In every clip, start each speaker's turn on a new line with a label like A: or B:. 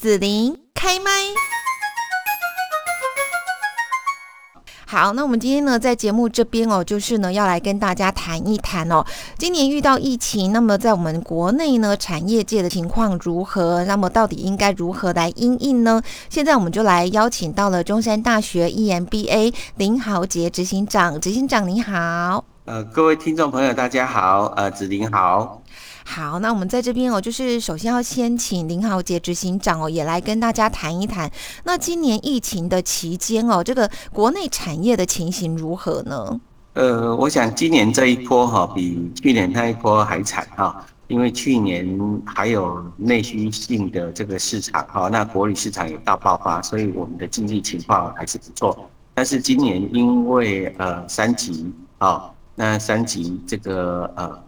A: 子琳开麦。好，那我们今天呢，在节目这边哦，就是呢，要来跟大家谈一谈哦，今年遇到疫情，那么在我们国内呢，产业界的情况如何？那么到底应该如何来应应呢？现在我们就来邀请到了中山大学 EMBA 林豪杰执行长，执行长你好。
B: 呃，各位听众朋友，大家好，呃，子琳好。
A: 好，那我们在这边哦，就是首先要先请林豪杰执行长哦，也来跟大家谈一谈。那今年疫情的期间哦，这个国内产业的情形如何呢？
B: 呃，我想今年这一波哈，比去年那一波还惨哈，因为去年还有内需性的这个市场哈，那国旅市场也大爆发，所以我们的经济情况还是不错。但是今年因为呃三级啊，那三级这个呃。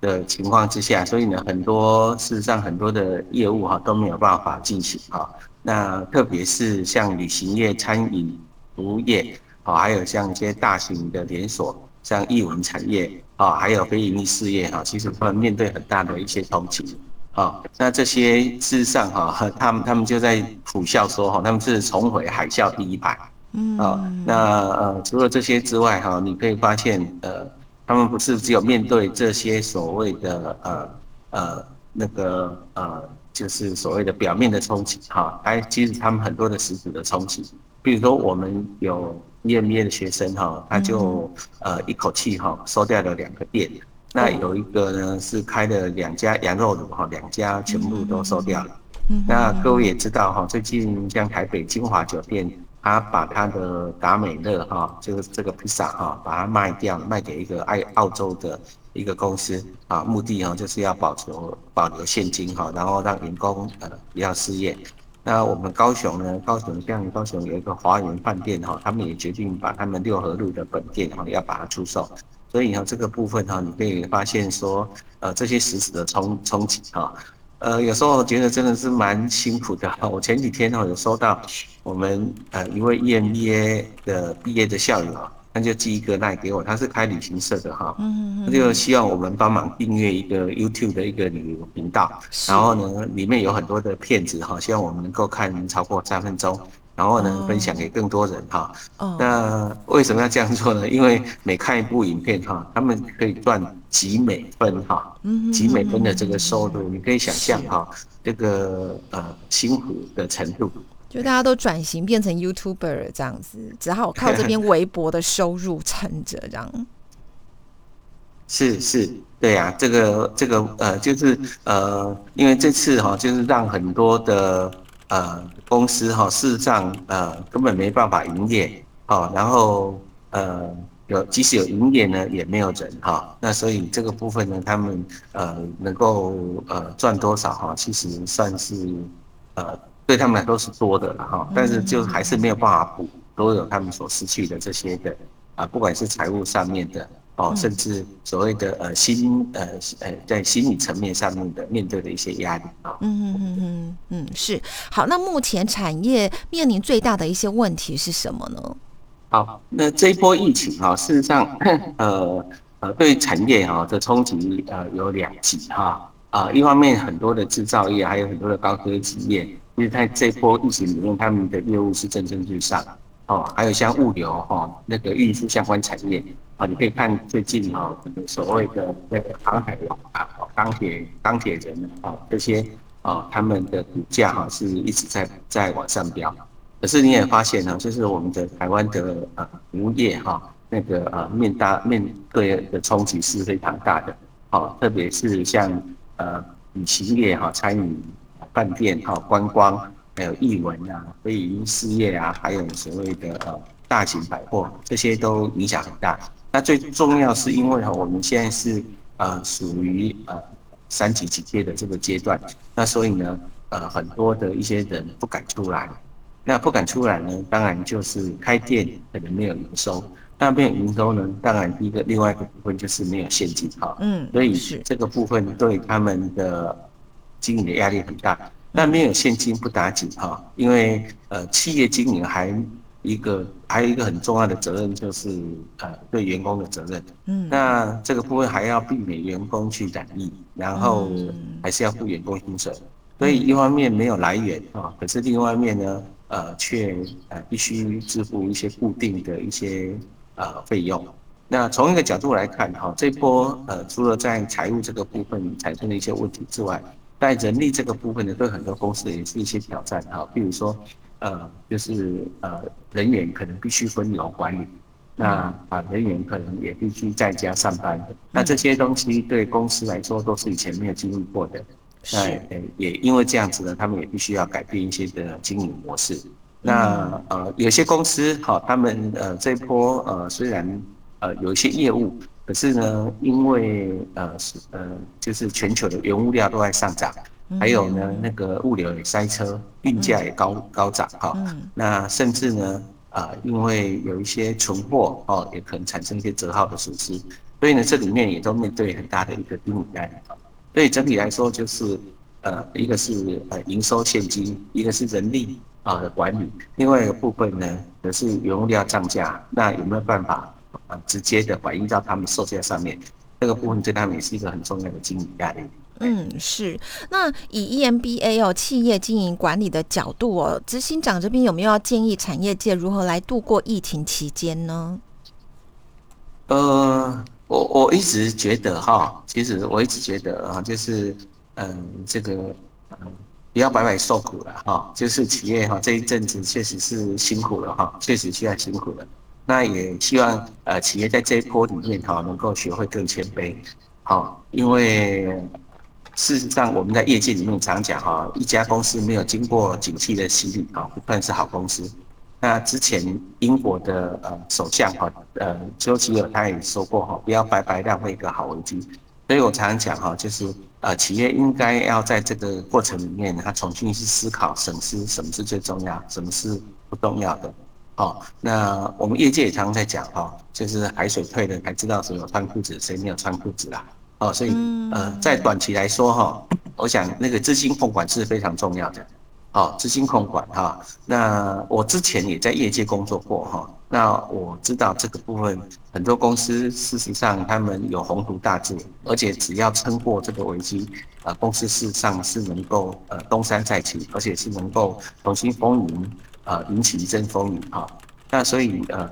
B: 的情况之下，所以呢，很多事实上很多的业务哈都没有办法进行哈。那特别是像旅行业、餐饮服务业啊，还有像一些大型的连锁，像艺文产业啊，还有非营利事业哈，其实他们面对很大的一些冲击啊。那这些事实上哈，他们他们就在苦笑说哈，他们是重回海啸第一排。嗯。啊，那呃，除了这些之外哈，你可以发现呃。他们不是只有面对这些所谓的呃呃那个呃，就是所谓的表面的冲击哈，还其实他们很多的实质的冲击。比如说我们有 EMBA 的学生哈，他就呃一口气哈收掉了两个店，那有一个呢是开了两家羊肉炉哈，两家全部都收掉了。那各位也知道哈，最近像台北金华酒店。他把他的达美乐哈，就是这个披萨哈，把它卖掉，卖给一个爱澳洲的一个公司啊，目的哈就是要保留保留现金哈，然后让员工呃不要失业。那我们高雄呢，高雄像高雄有一个华园饭店哈，他们也决定把他们六合路的本店哈要把它出售。所以呢，这个部分哈，你可以发现说，呃，这些实质的冲冲击哈。呃，有时候我觉得真的是蛮辛苦的。我前几天哦有收到我们呃一位 EMBA 的毕业的校友，他就寄一个 LINE 给我，他是开旅行社的哈，他就希望我们帮忙订阅一个 YouTube 的一个旅游频道，然后呢里面有很多的片子哈，希望我们能够看超过三分钟。然后呢，分享给更多人哈。那为什么要这样做呢？因为每看一部影片哈，他们可以赚几美分哈，几美分的这个收入，你可以想象哈，这个呃辛苦的程度。
A: 就大家都转型变成 YouTuber 这样子，只好靠这边微薄的收入撑着这样。
B: 是是，对呀，这个这个呃，就是呃，因为这次哈，就是让很多的。呃，公司哈，事实上呃根本没办法营业，好，然后呃有即使有营业呢，也没有人哈，那所以这个部分呢，他们呃能够呃赚多少哈，其实算是呃对他们来说是多的了哈，但是就还是没有办法补都有他们所失去的这些的啊，不管是财务上面的。哦，甚至所谓的呃心呃呃在心理层面上面的面对的一些压力啊，嗯嗯嗯
A: 嗯嗯是好。那目前产业面临最大的一些问题是什么呢？
B: 好，那这一波疫情啊，事实上呃呃对产业啊的冲击呃有两极哈啊，一方面很多的制造业还有很多的高科技业，因为在这波疫情里面，他们的业务是蒸蒸日上。哦，还有像物流哈，那个运输相关产业啊，你可以看最近哈，所谓的那个航海王啊，钢铁钢铁人啊，这些啊，他们的股价哈是一直在在往上飙。可是你也发现呢，就是我们的台湾的呃服务业哈，那个呃面大面对的冲击是非常大的。好，特别是像呃旅行业哈、餐饮、饭店哈、观光。还有艺文啊，非营事业啊，还有所谓的呃大型百货，这些都影响很大。那最重要是因为哈，我们现在是呃属于呃三级警戒的这个阶段，那所以呢，呃很多的一些人不敢出来。那不敢出来呢，当然就是开店可能没有营收。那没有营收呢，当然一个另外一个部分就是没有现金哈。嗯，所以这个部分对他们的经营的压力很大。那没有现金不打紧哈，因为呃企业经营还一个还有一个很重要的责任就是呃对员工的责任，嗯，那这个部分还要避免员工去染疫，然后还是要付员工薪水，所以一方面没有来源啊，可是另一方面呢，呃，却呃必须支付一些固定的一些呃费用。那从一个角度来看哈，这波呃除了在财务这个部分产生了一些问题之外，在人力这个部分呢，对很多公司也是一些挑战哈。比如说呃，就是呃人员可能必须分流管理，那啊人员可能也必须在家上班，那这些东西对公司来说都是以前没有经历过的。那也因为这样子呢，他们也必须要改变一些的经营模式。那呃，有些公司哈，他们呃这一波呃虽然呃有一些业务，可是呢，因为呃是呃就是全球的原物料都在上涨，还有呢那个物流也塞车，运价也高高涨哈。那甚至呢啊，因为有一些存货哦，也可能产生一些折号的损失，所以呢这里面也都面对很大的一个经营压力。所以整体来说，就是呃，一个是呃营收现金，一个是人力啊的管理，另外一个部分呢，则是原物料涨价，那有没有办法呃直接的反映到他们售价上面？这个部分对他们也是一个很重要的经营压力。
A: 嗯，是。那以 EMBA 哦，企业经营管理的角度哦，执行长这边有没有要建议产业界如何来度过疫情期间呢？
B: 呃。我我一直觉得哈，其实我一直觉得啊，就是嗯，这个嗯，不要白白受苦了哈。就是企业哈，这一阵子确实是辛苦了哈，确实需要辛苦了。那也希望呃，企业在这一波里面哈，能够学会更谦卑。好，因为事实上我们在业界里面常讲哈，一家公司没有经过景气的洗礼啊，不算是好公司。那之前英国的呃首相哈呃丘吉尔他也说过哈，不要白白浪费一个好危机。所以我常常讲哈，就是呃企业应该要在这个过程里面，他重新去思考审视什么是最重要，什么是不重要的。哦，那我们业界也常常在讲哈，就是海水退了才知道谁有穿裤子，谁没有穿裤子啦。哦，所以呃在短期来说哈，我想那个资金控管是非常重要的。好，资金控管哈。那我之前也在业界工作过哈。那我知道这个部分，很多公司事实上他们有宏图大志，而且只要撑过这个危机，呃，公司事实上是能够呃东山再起，而且是能够重新风云，呃，引起一阵风雨哈。那所以呃，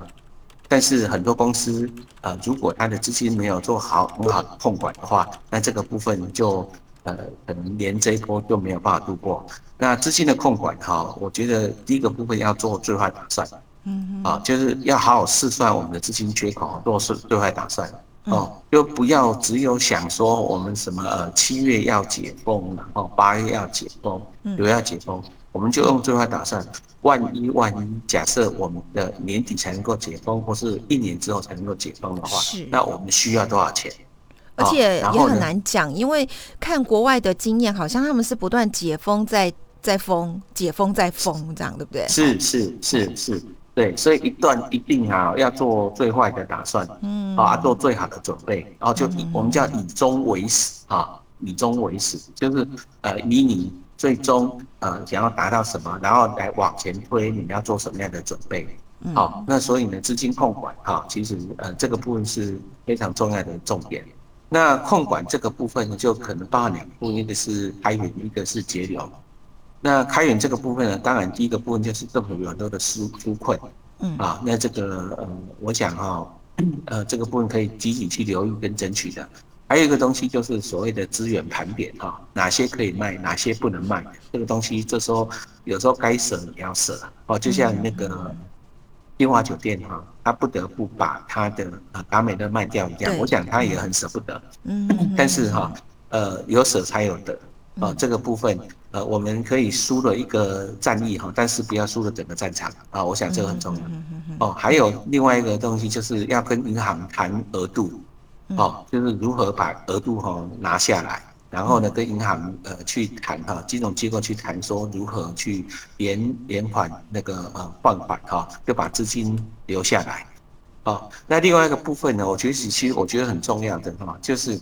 B: 但是很多公司呃，如果他的资金没有做好很好的控管的话，那这个部分就。呃，可能连这一波都没有办法度过。那资金的控管哈，我觉得第一个部分要做最坏打算，嗯，啊，就是要好好试算我们的资金缺口，做是最坏打算，哦，就不要只有想说我们什么呃七月要解封，然后八月要解封，九月要解封，我们就用最坏打算。万一万一，假设我们的年底才能够解封，或是一年之后才能够解封的话，那我们需要多少钱？
A: 而且也很难讲，因为看国外的经验，好像他们是不断解封再再封，解封再封，这样对不对？
B: 是是是是，对，所以一段一定啊要做最坏的打算，嗯啊做最好的准备，然后就以我们叫以终为始啊，以终为始，就是呃以你最终呃想要达到什么，然后来往前推你要做什么样的准备。好，那所以呢资金控管哈，其实呃这个部分是非常重要的重点。那控管这个部分呢，就可能包含两部分，一个是开源，一个是节流。那开源这个部分呢，当然第一个部分就是政府有很多的纾纾困，嗯啊，那这个呃，我想哈，呃，这个部分可以积极去留意跟争取的。还有一个东西就是所谓的资源盘点哈，哪些可以卖，哪些不能卖，这个东西这时候有时候该舍也要舍哦，就像那个。电话酒店哈，他不得不把他的啊达美乐卖掉一样，我想他也很舍不得。嗯，但是哈，呃，有舍才有得啊，这个部分呃，我们可以输了一个战役哈，但是不要输了整个战场啊，我想这个很重要。哦，还有另外一个东西就是要跟银行谈额度，哦，就是如何把额度哈拿下来。然后呢，跟银行呃去谈哈，金融机构去谈说如何去延延缓那个呃放款哈，就把资金留下来。哦，那另外一个部分呢，我觉得其实我觉得很重要的哈，就是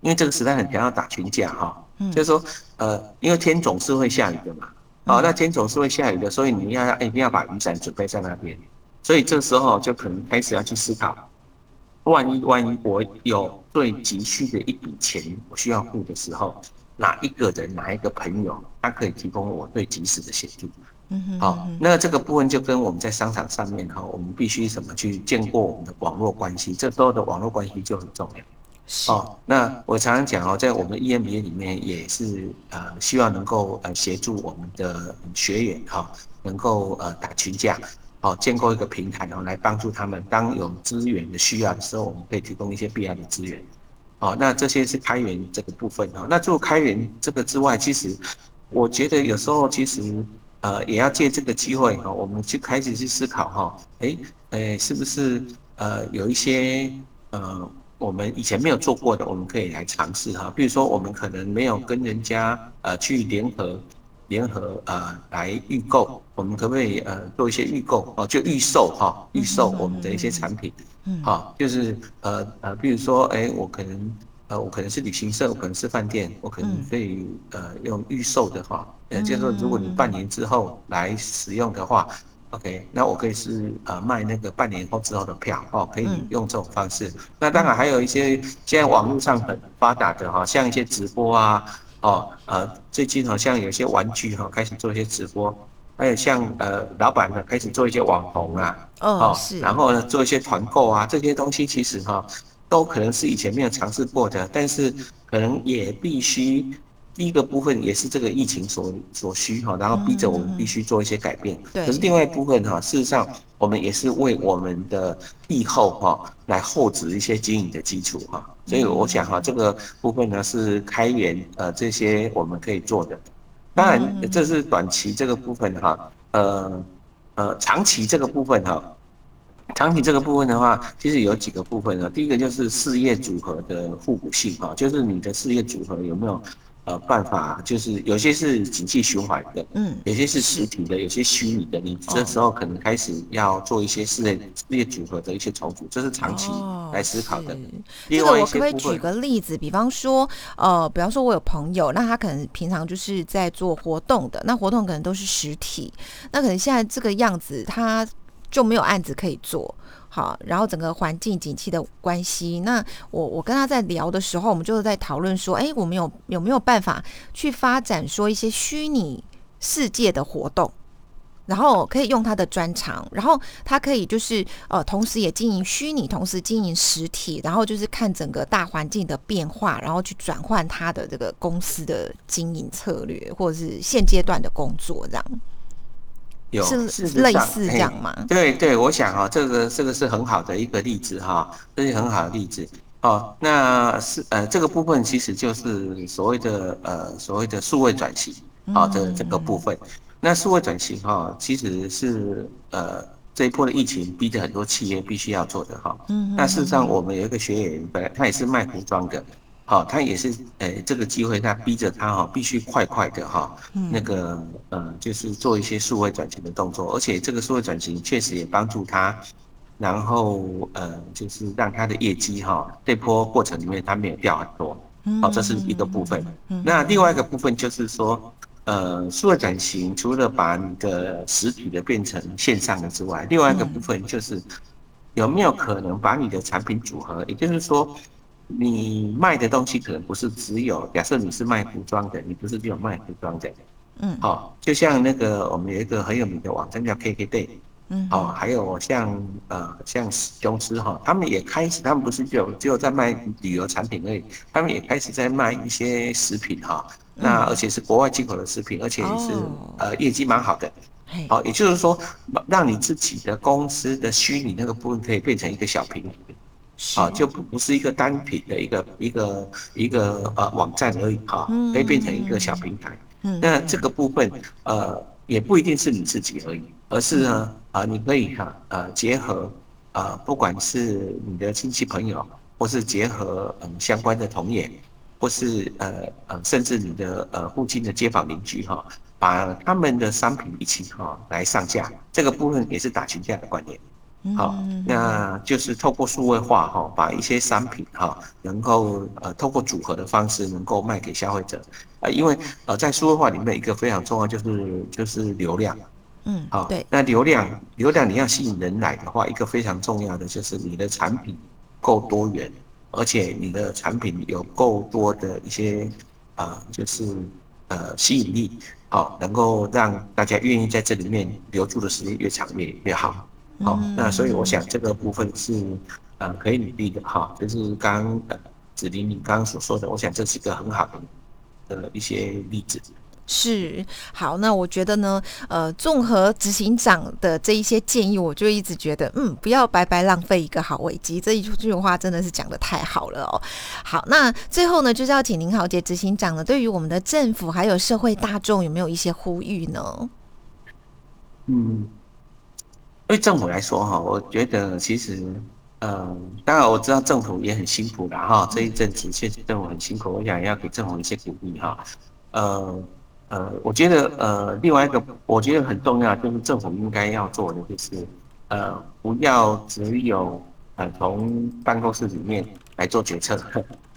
B: 因为这个时代很想要打群架哈，就是说呃，因为天总是会下雨的嘛，哦，那天总是会下雨的，所以你要一定要把雨伞准备在那边，所以这时候就可能开始要去思考。万一万一我有最急需的一笔钱我需要付的时候，哪一个人、哪一个朋友，他可以提供我最及时的协助。
A: 嗯哼，
B: 好，那这个部分就跟我们在商场上面哈，我们必须怎么去建构我们的网络关系，这时候的网络关系就很重要。哦，那我常常讲哦，在我们 EMBA 里面也是呃，希望能够呃协助我们的学员哈，能够呃打群架，哦，建构一个平台，然后来帮助他们，当有资源的需要的时候，我们可以提供一些必要的资源。哦，那这些是开源这个部分哦。那做开源这个之外，其实我觉得有时候其实。呃，也要借这个机会哈，我们去开始去思考哈，哎，哎，是不是呃有一些呃我们以前没有做过的，我们可以来尝试哈。比如说，我们可能没有跟人家呃去联合联合呃来预购，我们可不可以呃做一些预购哦，就预售哈，预售我们的一些产品，嗯，好，就是呃呃，比如说，哎，我可能。呃，我可能是旅行社，我可能是饭店，我可能可以、呃用预售的话，呃，就是说如果你半年之后来使用的话、，OK，那我可以是呃卖那个半年后之后的票哦，可以用这种方式。那当然还有一些现在网络上很发达的哈，像一些直播啊，哦呃最近好像有些玩具哈开始做一些直播，还有像呃老板呢开始做一些网红啊，哦是，然后呢做一些团购啊，这些东西其实哈。都可能是以前没有尝试过的，但是可能也必须第一个部分也是这个疫情所所需哈，然后逼着我们必须做一些改变。对。可是另外一部分哈，事实上我们也是为我们的疫后哈来厚植一些经营的基础哈。所以我想哈，这个部分呢是开源呃这些我们可以做的。当然这是短期这个部分哈，呃呃长期这个部分哈。长期这个部分的话，其实有几个部分啊。第一个就是事业组合的互补性啊，就是你的事业组合有没有呃办法，就是有些是景气循环的，嗯，有些是实体的，有些虚拟的。你这时候可能开始要做一些事业事业组合的一些重组，这是长期来思考的。
A: 这个我可不可以举个例子？比方说，呃，比方说我有朋友，那他可能平常就是在做活动的，那活动可能都是实体，那可能现在这个样子他。就没有案子可以做，好，然后整个环境景气的关系，那我我跟他在聊的时候，我们就是在讨论说，哎，我们有有没有办法去发展说一些虚拟世界的活动，然后可以用他的专长，然后他可以就是呃，同时也经营虚拟，同时经营实体，然后就是看整个大环境的变化，然后去转换他的这个公司的经营策略，或者是现阶段的工作这样。
B: 有
A: 是类似这样吗？
B: 对对，我想哈，这个这个是很好的一个例子哈，这是很好的例子哦。那是呃，这个部分其实就是所谓的呃所谓的数位转型啊的这个部分。那数位转型哈，其实是呃这一波的疫情逼着很多企业必须要做的哈。嗯。那事实上，我们有一个学员，本来他也是卖服装的。好，他也是，诶、欸，这个机会他逼着他哈，必须快快的哈，那个，呃，就是做一些数位转型的动作，而且这个数位转型确实也帮助他，然后，呃，就是让他的业绩哈，这波过程里面他没有掉很多，好，这是一个部分。那另外一个部分就是说，呃，数位转型除了把你的实体的变成线上的之外，另外一个部分就是有没有可能把你的产品组合，也就是说。你卖的东西可能不是只有，假设你是卖服装的，你不是只有卖服装的，嗯，好，就像那个我们有一个很有名的网站叫 KKday，嗯，好，还有像呃像公司哈，他们也开始，他们不是只有只有在卖旅游产品而已，他们也开始在卖一些食品哈，那而且是国外进口的食品，而且是呃业绩蛮好的，好，也就是说让你自己的公司的虚拟那个部分可以变成一个小平台。啊，就不不是一个单品的一个一个一个呃网站而已哈，可以变成一个小平台。嗯，那这个部分呃也不一定是你自己而已，而是呢啊你可以哈呃结合啊不管是你的亲戚朋友，或是结合嗯相关的同业，或是呃呃甚至你的呃附近的街坊邻居哈，把他们的商品一起哈来上架，这个部分也是打群架的观念。好，那就是透过数位化哈，把一些商品哈，能够呃透过组合的方式，能够卖给消费者啊。因为呃在数位化里面一个非常重要就是就是流量，嗯，好，对。那流量流量你要吸引人来的话，一个非常重要的就是你的产品够多元，而且你的产品有够多的一些呃，就是呃吸引力，好，能够让大家愿意在这里面留住的时间越长越越好。好，那所以我想这个部分是呃可以努力的哈，就是刚呃子林你刚刚所说的，我想这是一个很好的呃一些例子。
A: 是好，那我觉得呢，呃，综合执行长的这一些建议，我就一直觉得，嗯，不要白白浪费一个好危机。这一句话真的是讲的太好了哦。好，那最后呢，就是要请林豪杰执行长呢，对于我们的政府还有社会大众，有没有一些呼吁呢？
B: 嗯，对政府来说哈，我觉得其实，嗯、当然我知道政府也很辛苦的哈，这一阵子确实政府很辛苦，我想要给政府一些鼓励哈，呃。呃，我觉得呃，另外一个我觉得很重要，就是政府应该要做的，就是呃，不要只有呃从办公室里面来做决策，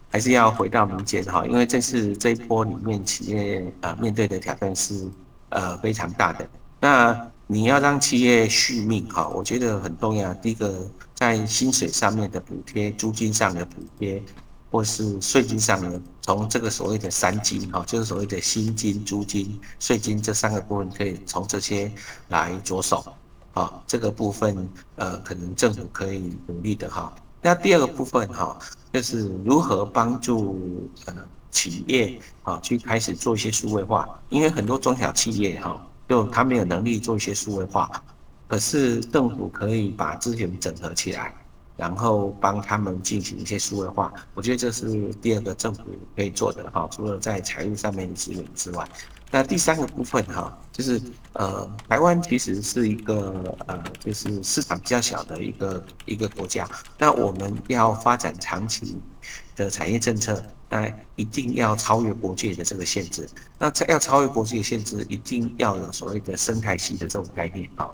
B: 还是要回到民间哈，因为这次这一波里面企业呃面对的挑战是呃非常大的。那你要让企业续命哈，我觉得很重要。第一个，在薪水上面的补贴，租金上的补贴。或是税金上呢，从这个所谓的三金哈，就是所谓的薪金、租金、税金这三个部分，可以从这些来着手啊。这个部分呃，可能政府可以努力的哈。那第二个部分哈，就是如何帮助呃企业啊去开始做一些数位化，因为很多中小企业哈，就他没有能力做一些数位化，可是政府可以把资源整合起来。然后帮他们进行一些数位化，我觉得这是第二个政府可以做的哈。除了在财务上面的资源之外，那第三个部分哈，就是呃，台湾其实是一个呃，就是市场比较小的一个一个国家。那我们要发展长期的产业政策，那一定要超越国界的这个限制。那要超越国界的限制，一定要有所谓的生态系的这种概念啊。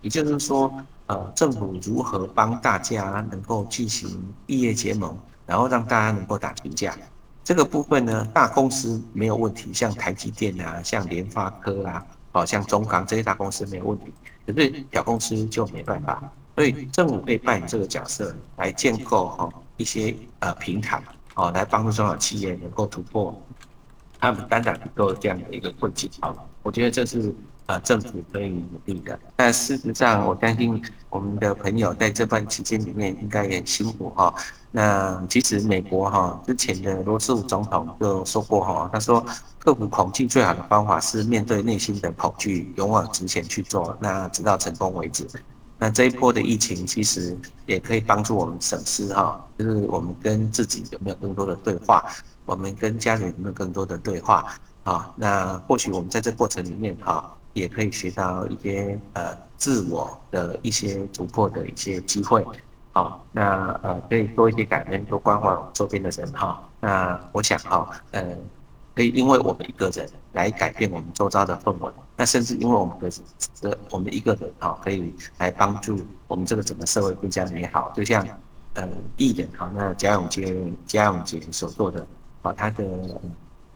B: 也就是说。呃，政府如何帮大家能够进行异业结盟，然后让大家能够打群架？这个部分呢，大公司没有问题，像台积电啊，像联发科啊，好像中钢这些大公司没有问题，可是小公司就没办法。所以政府可以扮演这个角色，来建构哈一些呃平台，哦，来帮助中小企业能够突破他们单打独斗这样的一个困境。好，我觉得这是。呃，政府可以努力的，但事实上，我相信我们的朋友在这段期间里面应该也很辛苦哈。那其实美国哈之前的罗斯福总统就说过哈，他说克服恐惧最好的方法是面对内心的恐惧，勇往直前去做，那直到成功为止。那这一波的疫情其实也可以帮助我们省思哈，就是我们跟自己有没有更多的对话，我们跟家人有没有更多的对话啊？那或许我们在这过程里面哈。也可以学到一些呃自我的一些突破的一些机会，好，那呃可以多一些感恩，多关怀我周边的人哈。那我想哈，呃，可以因为我们一个人来改变我们周遭的氛围，那甚至因为我们的这我们一个人哈，可以来帮助我们这个整个社会更加美好。就像呃艺人哈，那贾永婕贾永杰所做的啊，他的。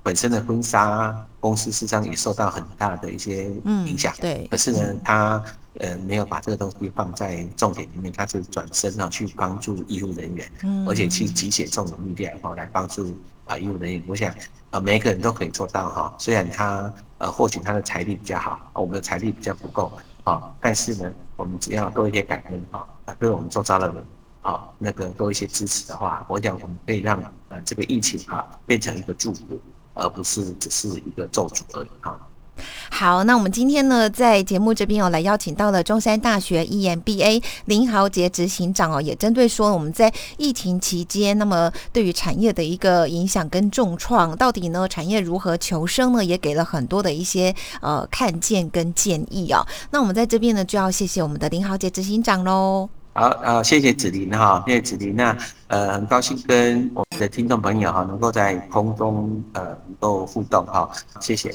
B: 本身的婚纱公司事实上也受到很大的一些影响，对。可是呢，他呃没有把这个东西放在重点里面，他是转身啊去帮助医护人员，而且去集结众人力量哈来帮助啊义务人员。我想呃每一个人都可以做到哈，虽然他呃或许他的财力比较好，我们的财力比较不够啊，但是呢，我们只要多一些感恩啊，对我们做到的人。啊，那个多一些支持的话，我想我们可以让呃这个疫情啊变成一个祝福。而不是只是一个咒诅而已哈。
A: 好，那我们今天呢，在节目这边哦，来邀请到了中山大学 EMBA 林豪杰执行长哦，也针对说我们在疫情期间，那么对于产业的一个影响跟重创，到底呢产业如何求生呢？也给了很多的一些呃看见跟建议、哦。那我们在这边呢，就要谢谢我们的林豪杰执行长喽。
B: 好，呃，谢谢子琳哈，谢谢子琳。那呃，很高兴跟我们的听众朋友哈，能够在空中呃能够互动哈，谢谢。